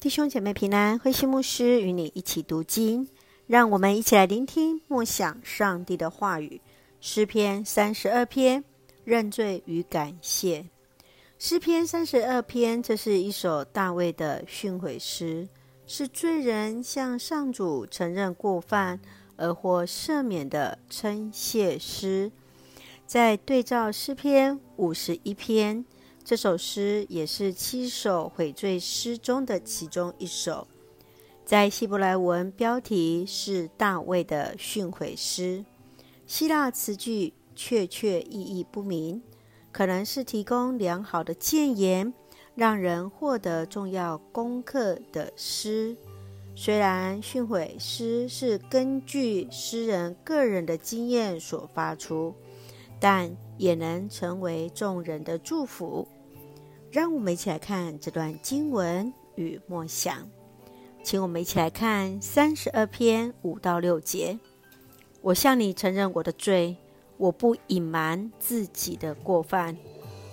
弟兄姐妹平安，灰心牧师与你一起读经，让我们一起来聆听默想上帝的话语。诗篇三十二篇，认罪与感谢。诗篇三十二篇，这是一首大卫的训诲诗，是罪人向上主承认过犯而获赦免的称谢诗。在对照诗篇五十一篇。这首诗也是七首悔罪诗中的其中一首，在希伯来文标题是大卫的训悔诗，希腊词句确确意义不明，可能是提供良好的谏言，让人获得重要功课的诗。虽然训悔诗是根据诗人个人的经验所发出，但也能成为众人的祝福。让我们一起来看这段经文与默想，请我们一起来看三十二篇五到六节。我向你承认我的罪，我不隐瞒自己的过犯，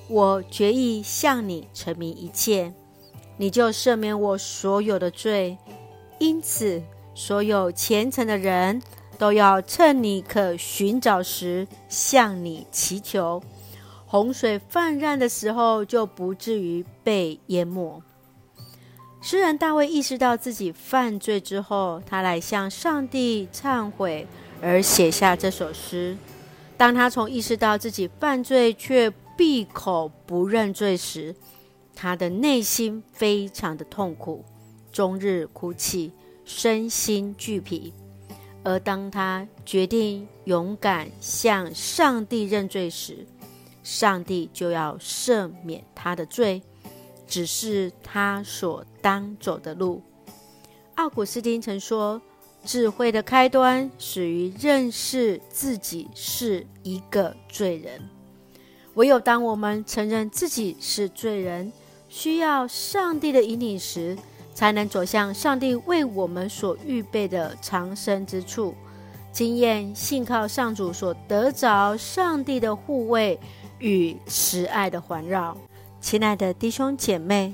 我决意向你陈明一切，你就赦免我所有的罪。因此，所有虔诚的人都要趁你可寻找时向你祈求。洪水泛滥的时候，就不至于被淹没。诗人大卫意识到自己犯罪之后，他来向上帝忏悔，而写下这首诗。当他从意识到自己犯罪却闭口不认罪时，他的内心非常的痛苦，终日哭泣，身心俱疲。而当他决定勇敢向上帝认罪时，上帝就要赦免他的罪，只是他所当走的路。奥古斯丁曾说：“智慧的开端始于认识自己是一个罪人。唯有当我们承认自己是罪人，需要上帝的引领时，才能走向上帝为我们所预备的长生之处，经验信靠上主所得着上帝的护卫。”与慈爱的环绕，亲爱的弟兄姐妹，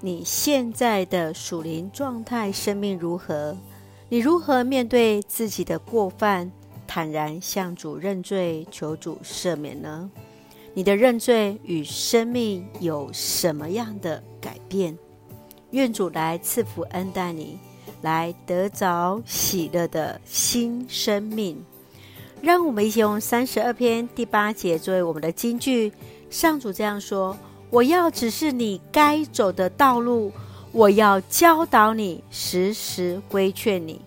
你现在的属灵状态、生命如何？你如何面对自己的过犯，坦然向主认罪，求主赦免呢？你的认罪与生命有什么样的改变？愿主来赐福恩待你，来得着喜乐的新生命。让我们一起用三十二篇第八节作为我们的金句。上主这样说：“我要指示你该走的道路，我要教导你，时时规劝你。”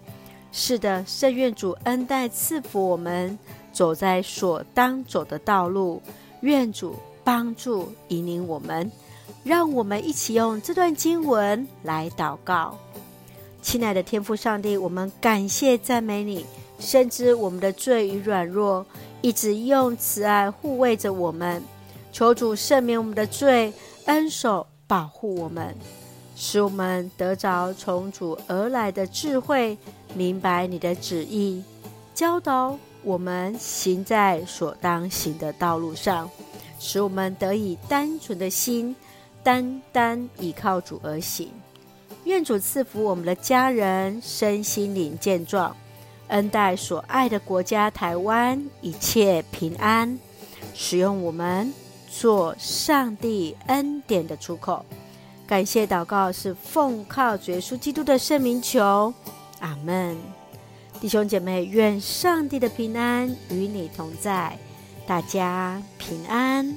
是的，圣愿主恩待赐福我们，走在所当走的道路。愿主帮助引领我们。让我们一起用这段经文来祷告。亲爱的天父上帝，我们感谢赞美你。深知我们的罪与软弱，一直用慈爱护卫着我们。求主赦免我们的罪，恩手保护我们，使我们得着从主而来的智慧，明白你的旨意，教导我们行在所当行的道路上，使我们得以单纯的心，单单依靠主而行。愿主赐福我们的家人身心灵健壮。恩待所爱的国家台湾，一切平安，使用我们做上帝恩典的出口。感谢祷告是奉靠主耶稣基督的圣名求，阿门。弟兄姐妹，愿上帝的平安与你同在，大家平安。